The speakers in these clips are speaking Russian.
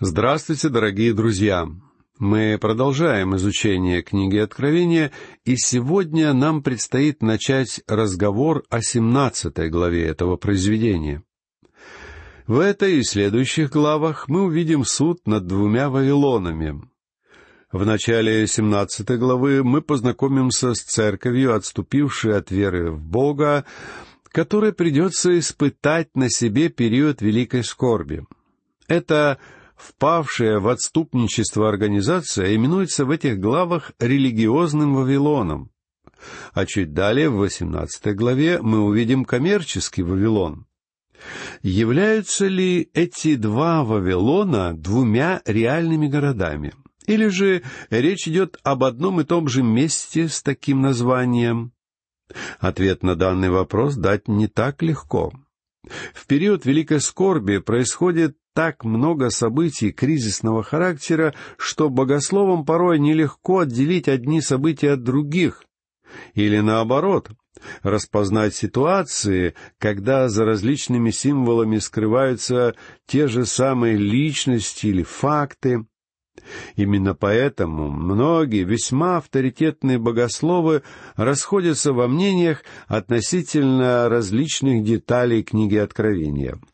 Здравствуйте, дорогие друзья! Мы продолжаем изучение книги Откровения, и сегодня нам предстоит начать разговор о семнадцатой главе этого произведения. В этой и следующих главах мы увидим суд над двумя Вавилонами. В начале семнадцатой главы мы познакомимся с церковью, отступившей от веры в Бога, которой придется испытать на себе период великой скорби. Это впавшая в отступничество организация именуется в этих главах религиозным Вавилоном. А чуть далее, в 18 главе, мы увидим коммерческий Вавилон. Являются ли эти два Вавилона двумя реальными городами? Или же речь идет об одном и том же месте с таким названием? Ответ на данный вопрос дать не так легко. В период Великой Скорби происходит так много событий кризисного характера, что богословам порой нелегко отделить одни события от других. Или наоборот, распознать ситуации, когда за различными символами скрываются те же самые личности или факты. Именно поэтому многие весьма авторитетные богословы расходятся во мнениях относительно различных деталей книги Откровения —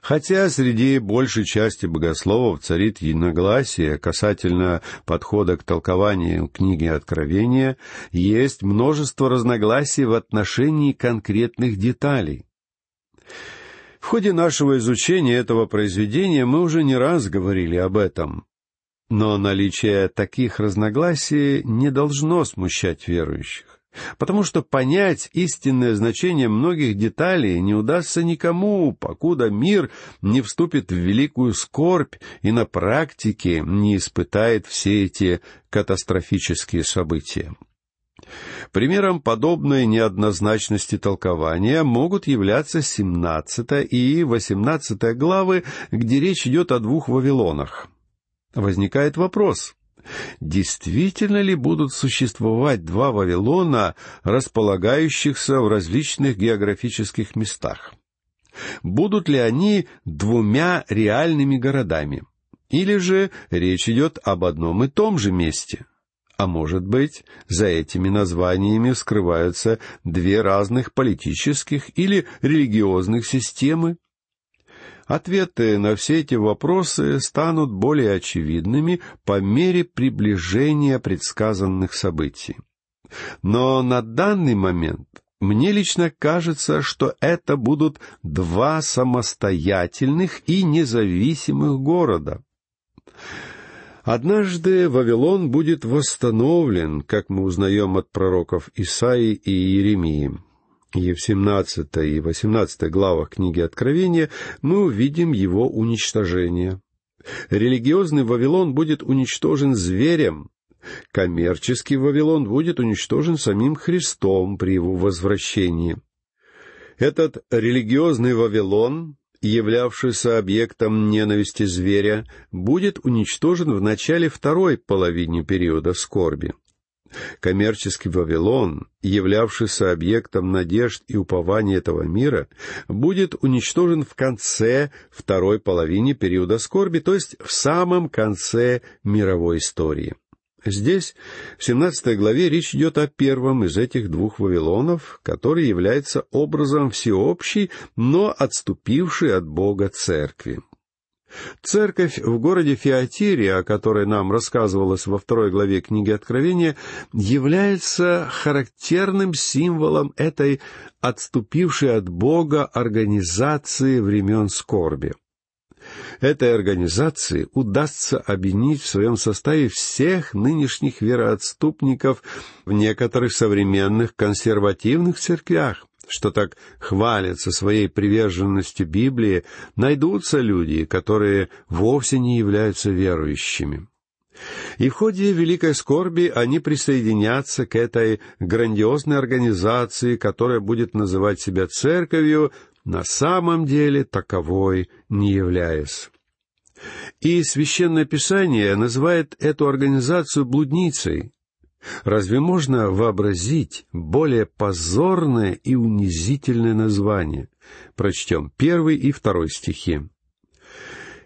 Хотя среди большей части богословов царит единогласие касательно подхода к толкованию книги Откровения, есть множество разногласий в отношении конкретных деталей. В ходе нашего изучения этого произведения мы уже не раз говорили об этом. Но наличие таких разногласий не должно смущать верующих потому что понять истинное значение многих деталей не удастся никому, покуда мир не вступит в великую скорбь и на практике не испытает все эти катастрофические события. Примером подобной неоднозначности толкования могут являться 17 и 18 главы, где речь идет о двух Вавилонах. Возникает вопрос, Действительно ли будут существовать два Вавилона, располагающихся в различных географических местах? Будут ли они двумя реальными городами? Или же речь идет об одном и том же месте? А может быть, за этими названиями скрываются две разных политических или религиозных системы? Ответы на все эти вопросы станут более очевидными по мере приближения предсказанных событий. Но на данный момент мне лично кажется, что это будут два самостоятельных и независимых города. Однажды Вавилон будет восстановлен, как мы узнаем от пророков Исаии и Иеремии и в 17 и 18 главах книги Откровения мы увидим его уничтожение. Религиозный Вавилон будет уничтожен зверем, коммерческий Вавилон будет уничтожен самим Христом при его возвращении. Этот религиозный Вавилон, являвшийся объектом ненависти зверя, будет уничтожен в начале второй половины периода скорби. Коммерческий Вавилон, являвшийся объектом надежд и упований этого мира, будет уничтожен в конце второй половины периода скорби, то есть в самом конце мировой истории. Здесь, в 17 главе, речь идет о первом из этих двух Вавилонов, который является образом всеобщей, но отступившей от Бога церкви. Церковь в городе Феатире, о которой нам рассказывалось во второй главе книги Откровения, является характерным символом этой отступившей от Бога организации времен скорби. Этой организации удастся объединить в своем составе всех нынешних вероотступников в некоторых современных консервативных церквях, что так хвалятся своей приверженностью Библии, найдутся люди, которые вовсе не являются верующими. И в ходе Великой Скорби они присоединятся к этой грандиозной организации, которая будет называть себя церковью, на самом деле таковой не являясь. И Священное Писание называет эту организацию блудницей, Разве можно вообразить более позорное и унизительное название? Прочтем первый и второй стихи.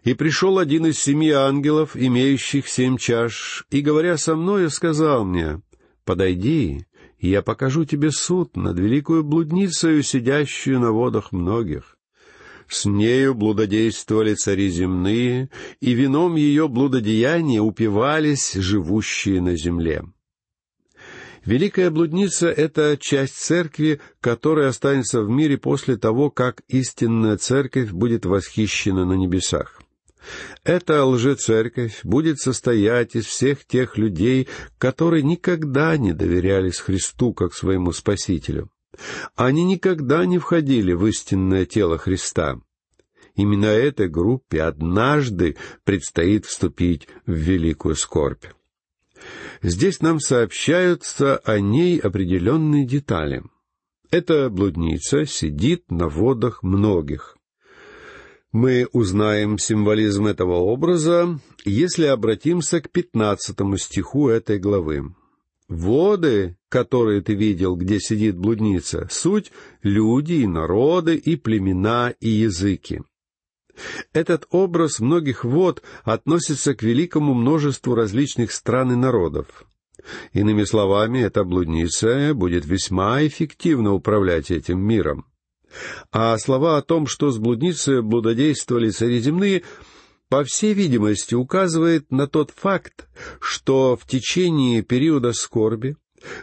И пришел один из семи ангелов, имеющих семь чаш, и, говоря со мною, сказал мне, «Подойди, и я покажу тебе суд над великую блудницею, сидящую на водах многих. С нею блудодействовали цари земные, и вином ее блудодеяния упивались живущие на земле». Великая блудница — это часть церкви, которая останется в мире после того, как истинная церковь будет восхищена на небесах. Эта лжецерковь будет состоять из всех тех людей, которые никогда не доверялись Христу как своему Спасителю. Они никогда не входили в истинное тело Христа. Именно этой группе однажды предстоит вступить в великую скорбь. Здесь нам сообщаются о ней определенные детали. Эта блудница сидит на водах многих. Мы узнаем символизм этого образа, если обратимся к пятнадцатому стиху этой главы. «Воды, которые ты видел, где сидит блудница, суть — люди и народы, и племена, и языки». Этот образ многих вод относится к великому множеству различных стран и народов. Иными словами, эта блудница будет весьма эффективно управлять этим миром. А слова о том, что с блудницей блудодействовали цари земные, по всей видимости, указывает на тот факт, что в течение периода скорби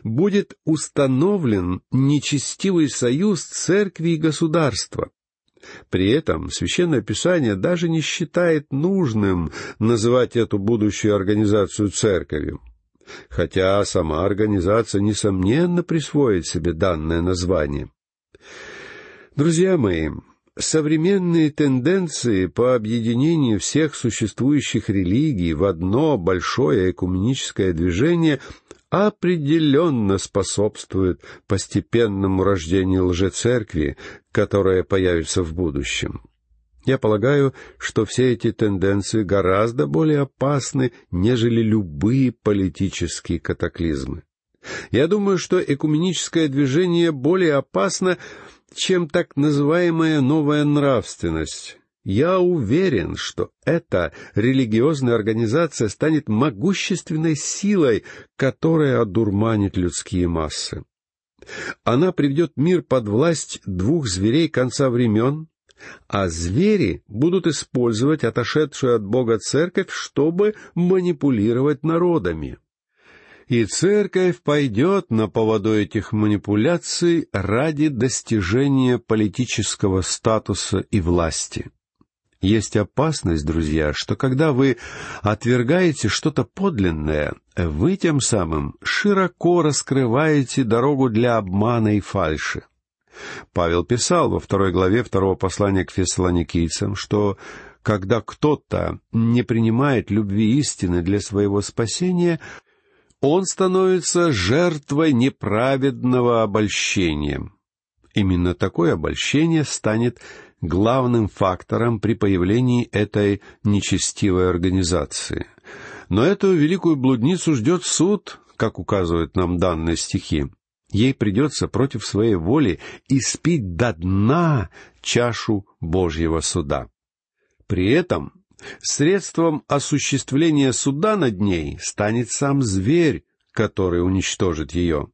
будет установлен нечестивый союз церкви и государства, при этом Священное Писание даже не считает нужным называть эту будущую организацию церковью, хотя сама организация, несомненно, присвоит себе данное название. Друзья мои, современные тенденции по объединению всех существующих религий в одно большое экуменическое движение определенно способствует постепенному рождению лжецеркви, которая появится в будущем. Я полагаю, что все эти тенденции гораздо более опасны, нежели любые политические катаклизмы. Я думаю, что экуменическое движение более опасно, чем так называемая новая нравственность, я уверен, что эта религиозная организация станет могущественной силой, которая одурманит людские массы. Она приведет мир под власть двух зверей конца времен, а звери будут использовать отошедшую от Бога церковь, чтобы манипулировать народами. И церковь пойдет на поводу этих манипуляций ради достижения политического статуса и власти. Есть опасность, друзья, что когда вы отвергаете что-то подлинное, вы тем самым широко раскрываете дорогу для обмана и фальши. Павел писал во второй главе второго послания к фессалоникийцам, что когда кто-то не принимает любви истины для своего спасения, он становится жертвой неправедного обольщения. Именно такое обольщение станет главным фактором при появлении этой нечестивой организации. Но эту великую блудницу ждет суд, как указывают нам данные стихи. Ей придется против своей воли испить до дна чашу Божьего суда. При этом средством осуществления суда над ней станет сам зверь, который уничтожит ее.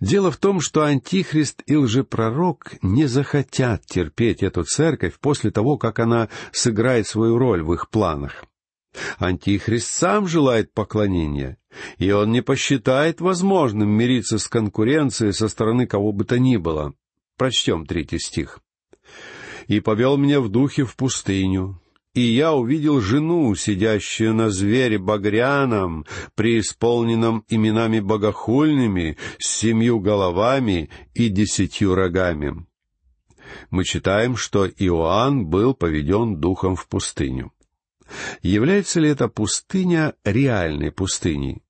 Дело в том, что Антихрист и лжепророк не захотят терпеть эту церковь после того, как она сыграет свою роль в их планах. Антихрист сам желает поклонения, и он не посчитает возможным мириться с конкуренцией со стороны кого бы то ни было. Прочтем третий стих. «И повел меня в духе в пустыню, и я увидел жену, сидящую на звере багряном, преисполненном именами богохульными, с семью головами и десятью рогами. Мы читаем, что Иоанн был поведен духом в пустыню. Является ли эта пустыня реальной пустыней?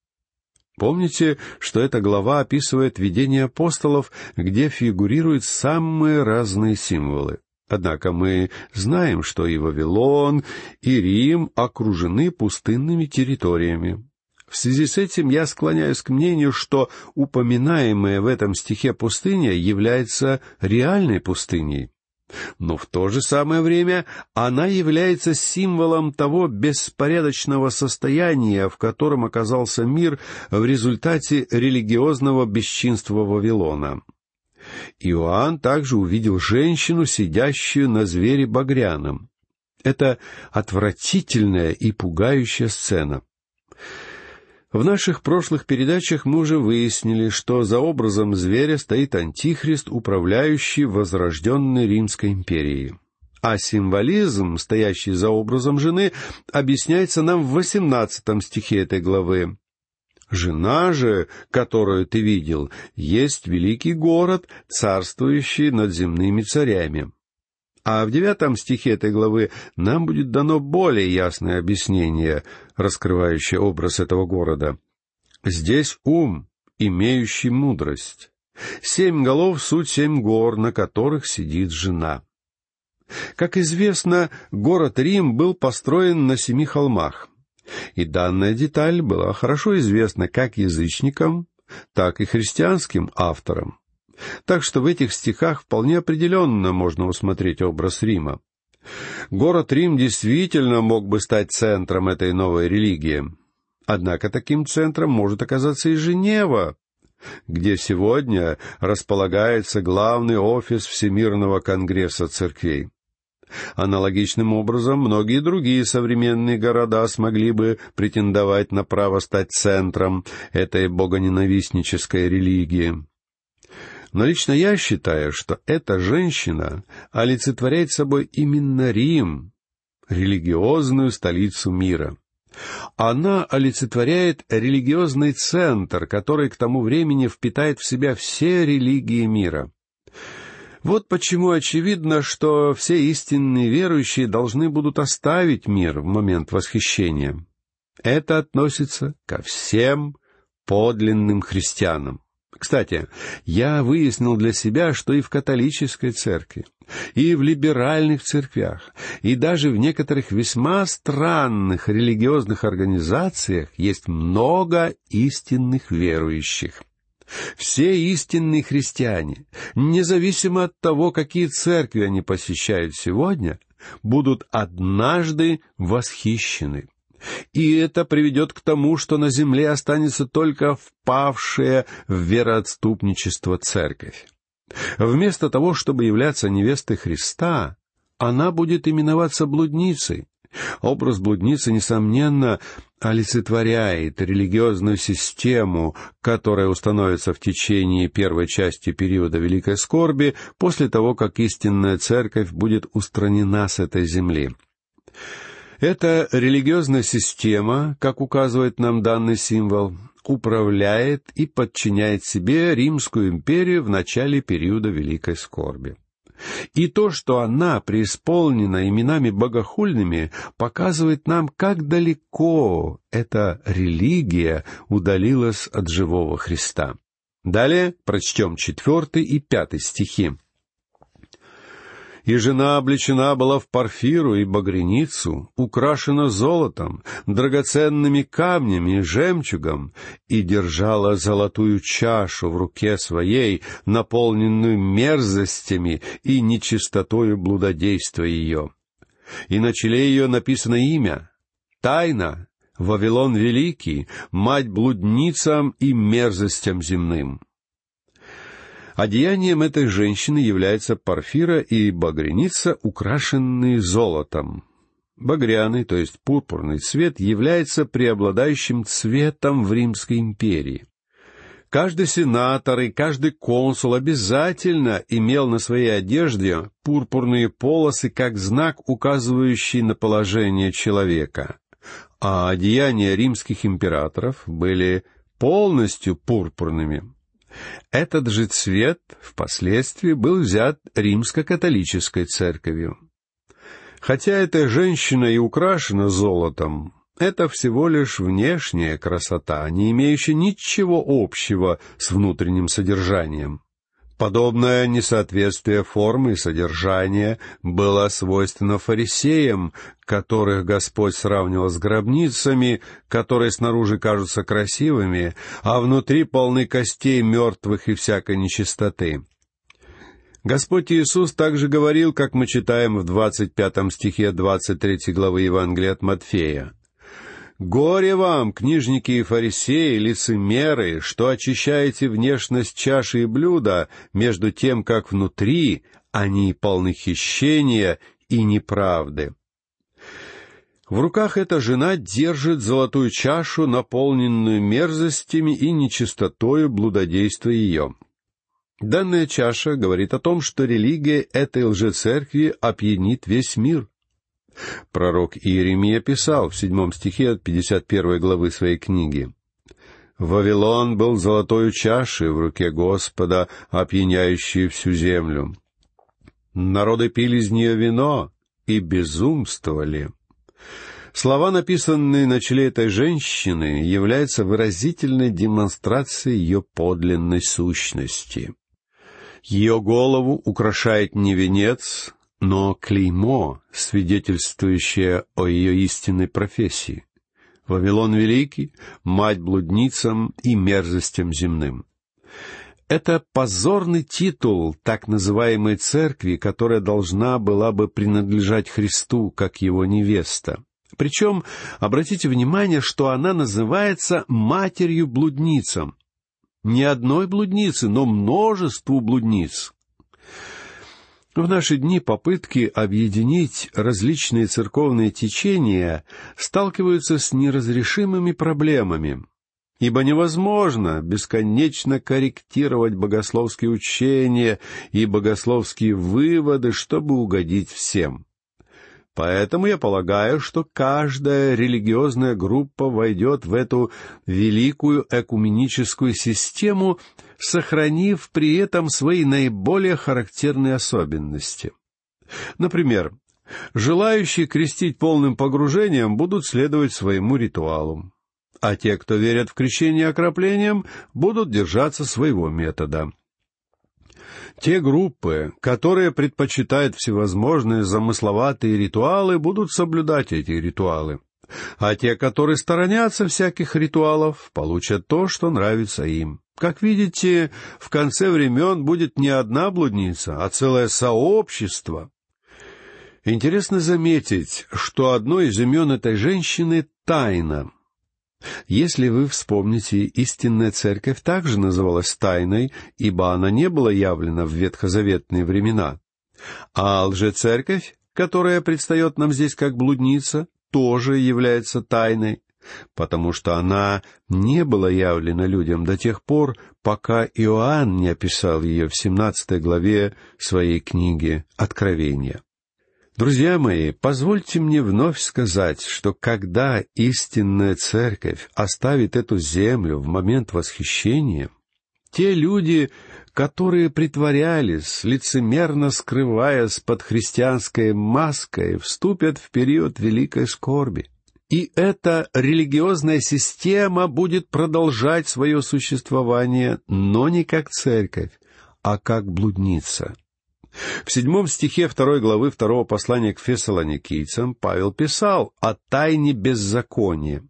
Помните, что эта глава описывает видение апостолов, где фигурируют самые разные символы. Однако мы знаем, что и Вавилон, и Рим окружены пустынными территориями. В связи с этим я склоняюсь к мнению, что упоминаемая в этом стихе пустыня является реальной пустыней. но в то же самое время она является символом того беспорядочного состояния, в котором оказался мир в результате религиозного бесчинства Вавилона. Иоанн также увидел женщину, сидящую на звере багряном. Это отвратительная и пугающая сцена. В наших прошлых передачах мы уже выяснили, что за образом зверя стоит антихрист, управляющий возрожденной Римской империей. А символизм, стоящий за образом жены, объясняется нам в восемнадцатом стихе этой главы. Жена же, которую ты видел, есть великий город, царствующий над земными царями. А в девятом стихе этой главы нам будет дано более ясное объяснение, раскрывающее образ этого города. Здесь ум, имеющий мудрость. Семь голов — суть семь гор, на которых сидит жена. Как известно, город Рим был построен на семи холмах, и данная деталь была хорошо известна как язычникам, так и христианским авторам. Так что в этих стихах вполне определенно можно усмотреть образ Рима. Город Рим действительно мог бы стать центром этой новой религии. Однако таким центром может оказаться и Женева, где сегодня располагается главный офис Всемирного конгресса церквей. Аналогичным образом многие другие современные города смогли бы претендовать на право стать центром этой богоненавистнической религии. Но лично я считаю, что эта женщина олицетворяет собой именно Рим, религиозную столицу мира. Она олицетворяет религиозный центр, который к тому времени впитает в себя все религии мира. Вот почему очевидно, что все истинные верующие должны будут оставить мир в момент восхищения. Это относится ко всем подлинным христианам. Кстати, я выяснил для себя, что и в католической церкви, и в либеральных церквях, и даже в некоторых весьма странных религиозных организациях есть много истинных верующих. Все истинные христиане, независимо от того, какие церкви они посещают сегодня, будут однажды восхищены и это приведет к тому, что на земле останется только впавшая в вероотступничество церковь. Вместо того, чтобы являться невестой Христа, она будет именоваться блудницей. Образ блудницы, несомненно, олицетворяет религиозную систему, которая установится в течение первой части периода Великой Скорби, после того, как истинная церковь будет устранена с этой земли. Эта религиозная система, как указывает нам данный символ, управляет и подчиняет себе Римскую империю в начале периода Великой Скорби. И то, что она преисполнена именами богохульными, показывает нам, как далеко эта религия удалилась от живого Христа. Далее прочтем четвертый и пятый стихи и жена облечена была в парфиру и багряницу, украшена золотом, драгоценными камнями и жемчугом, и держала золотую чашу в руке своей, наполненную мерзостями и нечистотою блудодейства ее. И на челе ее написано имя — Тайна, Вавилон Великий, мать блудницам и мерзостям земным. Одеянием этой женщины является парфира и багряница, украшенные золотом. Багряный, то есть пурпурный цвет, является преобладающим цветом в Римской империи. Каждый сенатор и каждый консул обязательно имел на своей одежде пурпурные полосы как знак, указывающий на положение человека. А одеяния римских императоров были полностью пурпурными. Этот же цвет впоследствии был взят римско-католической церковью. Хотя эта женщина и украшена золотом, это всего лишь внешняя красота, не имеющая ничего общего с внутренним содержанием. Подобное несоответствие формы и содержания было свойственно фарисеям, которых Господь сравнивал с гробницами, которые снаружи кажутся красивыми, а внутри полны костей мертвых и всякой нечистоты. Господь Иисус также говорил, как мы читаем в двадцать пятом стихе двадцать третьей главы Евангелия от Матфея. «Горе вам, книжники и фарисеи, лицемеры, что очищаете внешность чаши и блюда, между тем, как внутри они полны хищения и неправды». В руках эта жена держит золотую чашу, наполненную мерзостями и нечистотою блудодейства ее. Данная чаша говорит о том, что религия этой лжецеркви опьянит весь мир. Пророк Иеремия писал в седьмом стихе от 51 главы своей книги. «Вавилон был золотой чашей в руке Господа, опьяняющей всю землю. Народы пили из нее вино и безумствовали». Слова, написанные на челе этой женщины, являются выразительной демонстрацией ее подлинной сущности. Ее голову украшает не венец, но клеймо, свидетельствующее о ее истинной профессии. Вавилон Великий, мать блудницам и мерзостям земным. Это позорный титул так называемой церкви, которая должна была бы принадлежать Христу, как его невеста. Причем, обратите внимание, что она называется матерью-блудницам не одной блудницы, но множеству блудниц. В наши дни попытки объединить различные церковные течения сталкиваются с неразрешимыми проблемами, ибо невозможно бесконечно корректировать богословские учения и богословские выводы, чтобы угодить всем. Поэтому я полагаю, что каждая религиозная группа войдет в эту великую экуменическую систему, сохранив при этом свои наиболее характерные особенности. Например, желающие крестить полным погружением будут следовать своему ритуалу, а те, кто верят в крещение окроплением, будут держаться своего метода — те группы, которые предпочитают всевозможные замысловатые ритуалы, будут соблюдать эти ритуалы. А те, которые сторонятся всяких ритуалов, получат то, что нравится им. Как видите, в конце времен будет не одна блудница, а целое сообщество. Интересно заметить, что одно из имен этой женщины — тайна — если вы вспомните, истинная церковь также называлась тайной, ибо она не была явлена в ветхозаветные времена. А лжецерковь, которая предстает нам здесь как блудница, тоже является тайной, потому что она не была явлена людям до тех пор, пока Иоанн не описал ее в семнадцатой главе своей книги «Откровения». Друзья мои, позвольте мне вновь сказать, что когда истинная церковь оставит эту землю в момент восхищения, те люди, которые притворялись, лицемерно скрываясь под христианской маской, вступят в период великой скорби. И эта религиозная система будет продолжать свое существование, но не как церковь, а как блудница. В седьмом стихе второй главы второго послания к фессалоникийцам Павел писал о тайне беззакония.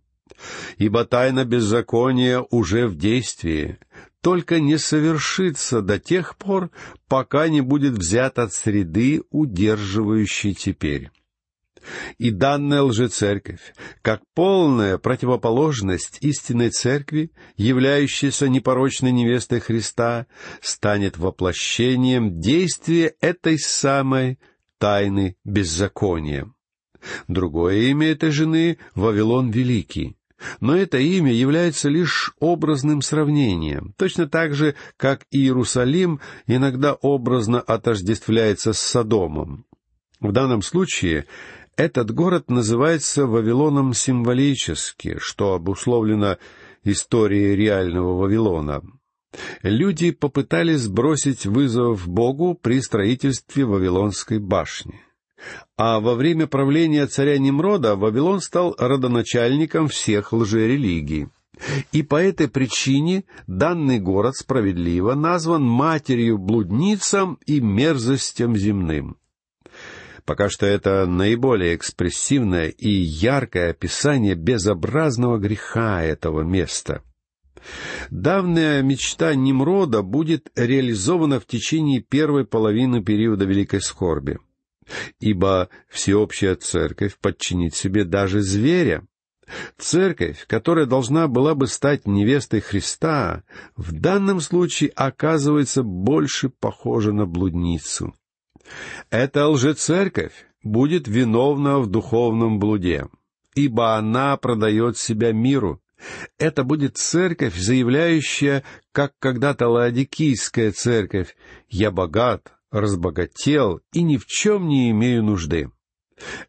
«Ибо тайна беззакония уже в действии, только не совершится до тех пор, пока не будет взят от среды, удерживающей теперь». И данная лжецерковь, как полная противоположность истинной церкви, являющейся непорочной невестой Христа, станет воплощением действия этой самой тайны беззакония. Другое имя этой жены — Вавилон Великий. Но это имя является лишь образным сравнением, точно так же, как Иерусалим иногда образно отождествляется с Содомом. В данном случае этот город называется Вавилоном символически, что обусловлено историей реального Вавилона. Люди попытались бросить вызов Богу при строительстве Вавилонской башни. А во время правления царя Немрода Вавилон стал родоначальником всех лжерелигий. И по этой причине данный город справедливо назван матерью блудницам и мерзостям земным. Пока что это наиболее экспрессивное и яркое описание безобразного греха этого места. Давняя мечта Немрода будет реализована в течение первой половины периода Великой Скорби, ибо всеобщая церковь подчинит себе даже зверя. Церковь, которая должна была бы стать невестой Христа, в данном случае оказывается больше похожа на блудницу. Эта лжецерковь будет виновна в духовном блуде, ибо она продает себя миру, это будет церковь, заявляющая, как когда-то Лаодикийская церковь, «Я богат, разбогател и ни в чем не имею нужды».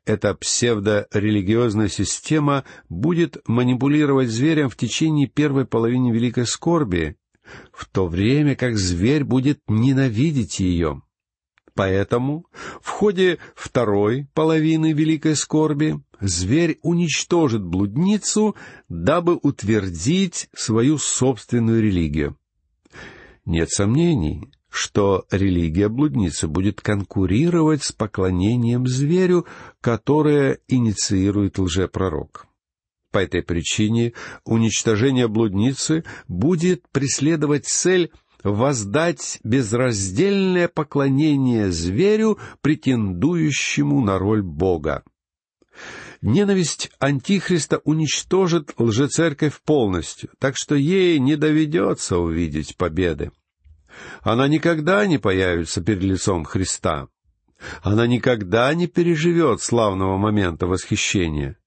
Эта псевдорелигиозная система будет манипулировать зверем в течение первой половины Великой Скорби, в то время как зверь будет ненавидеть ее. Поэтому в ходе второй половины Великой Скорби зверь уничтожит блудницу, дабы утвердить свою собственную религию. Нет сомнений, что религия блудницы будет конкурировать с поклонением зверю, которое инициирует лжепророк. По этой причине уничтожение блудницы будет преследовать цель воздать безраздельное поклонение зверю, претендующему на роль Бога. Ненависть Антихриста уничтожит лжецерковь полностью, так что ей не доведется увидеть победы. Она никогда не появится перед лицом Христа. Она никогда не переживет славного момента восхищения.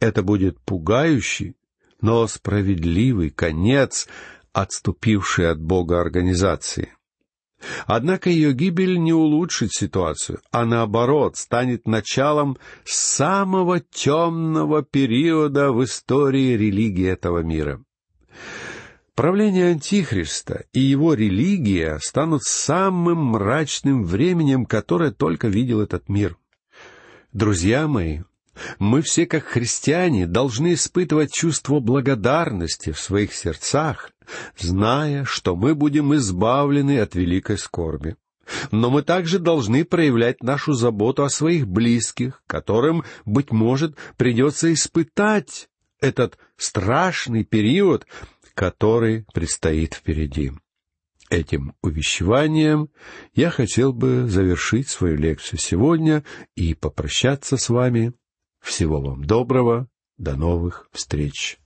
Это будет пугающий, но справедливый конец отступившей от Бога организации. Однако ее гибель не улучшит ситуацию, а наоборот станет началом самого темного периода в истории религии этого мира. Правление Антихриста и его религия станут самым мрачным временем, которое только видел этот мир. Друзья мои, мы все, как христиане, должны испытывать чувство благодарности в своих сердцах, зная, что мы будем избавлены от великой скорби. Но мы также должны проявлять нашу заботу о своих близких, которым, быть может, придется испытать этот страшный период, который предстоит впереди. Этим увещеванием я хотел бы завершить свою лекцию сегодня и попрощаться с вами всего вам доброго. До новых встреч.